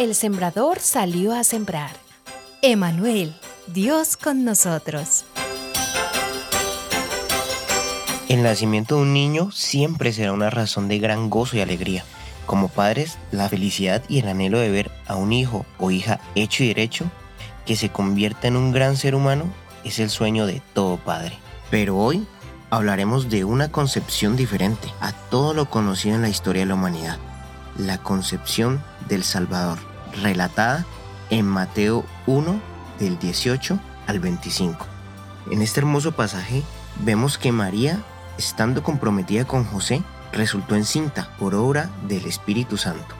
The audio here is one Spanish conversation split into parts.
el sembrador salió a sembrar. Emanuel, Dios con nosotros. El nacimiento de un niño siempre será una razón de gran gozo y alegría. Como padres, la felicidad y el anhelo de ver a un hijo o hija hecho y derecho que se convierta en un gran ser humano es el sueño de todo padre. Pero hoy hablaremos de una concepción diferente a todo lo conocido en la historia de la humanidad, la concepción del Salvador, relatada en Mateo 1 del 18 al 25. En este hermoso pasaje vemos que María, estando comprometida con José, resultó encinta por obra del Espíritu Santo.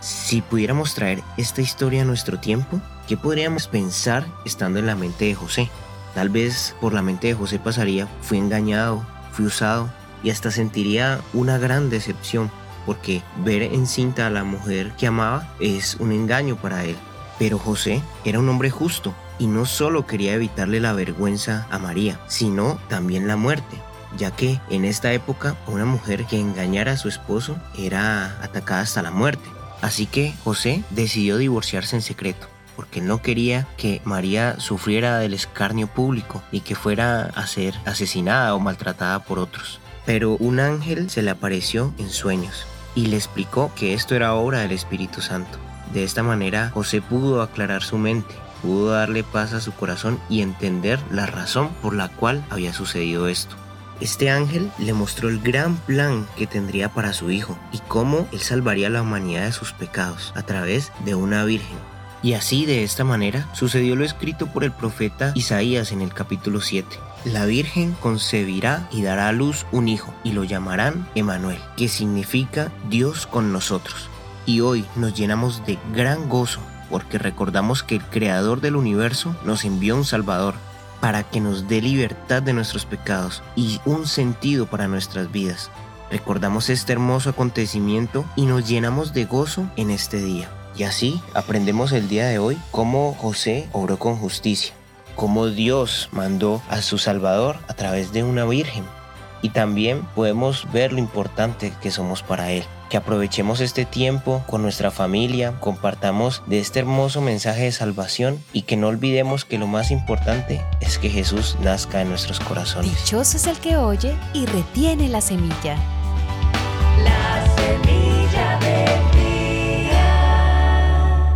Si pudiéramos traer esta historia a nuestro tiempo, ¿qué podríamos pensar estando en la mente de José? Tal vez por la mente de José pasaría, fui engañado, fui usado y hasta sentiría una gran decepción porque ver encinta a la mujer que amaba es un engaño para él. Pero José era un hombre justo y no solo quería evitarle la vergüenza a María, sino también la muerte, ya que en esta época una mujer que engañara a su esposo era atacada hasta la muerte. Así que José decidió divorciarse en secreto porque no quería que María sufriera del escarnio público y que fuera a ser asesinada o maltratada por otros. Pero un ángel se le apareció en sueños y le explicó que esto era obra del Espíritu Santo. De esta manera José pudo aclarar su mente, pudo darle paz a su corazón y entender la razón por la cual había sucedido esto. Este ángel le mostró el gran plan que tendría para su hijo y cómo él salvaría a la humanidad de sus pecados a través de una virgen y así de esta manera sucedió lo escrito por el profeta Isaías en el capítulo 7. La Virgen concebirá y dará a luz un hijo y lo llamarán Emanuel, que significa Dios con nosotros. Y hoy nos llenamos de gran gozo porque recordamos que el Creador del universo nos envió un Salvador para que nos dé libertad de nuestros pecados y un sentido para nuestras vidas. Recordamos este hermoso acontecimiento y nos llenamos de gozo en este día. Y así aprendemos el día de hoy cómo José obró con justicia, cómo Dios mandó a su Salvador a través de una virgen. Y también podemos ver lo importante que somos para Él. Que aprovechemos este tiempo con nuestra familia, compartamos de este hermoso mensaje de salvación y que no olvidemos que lo más importante es que Jesús nazca en nuestros corazones. Dichoso es el que oye y retiene la semilla. La semilla de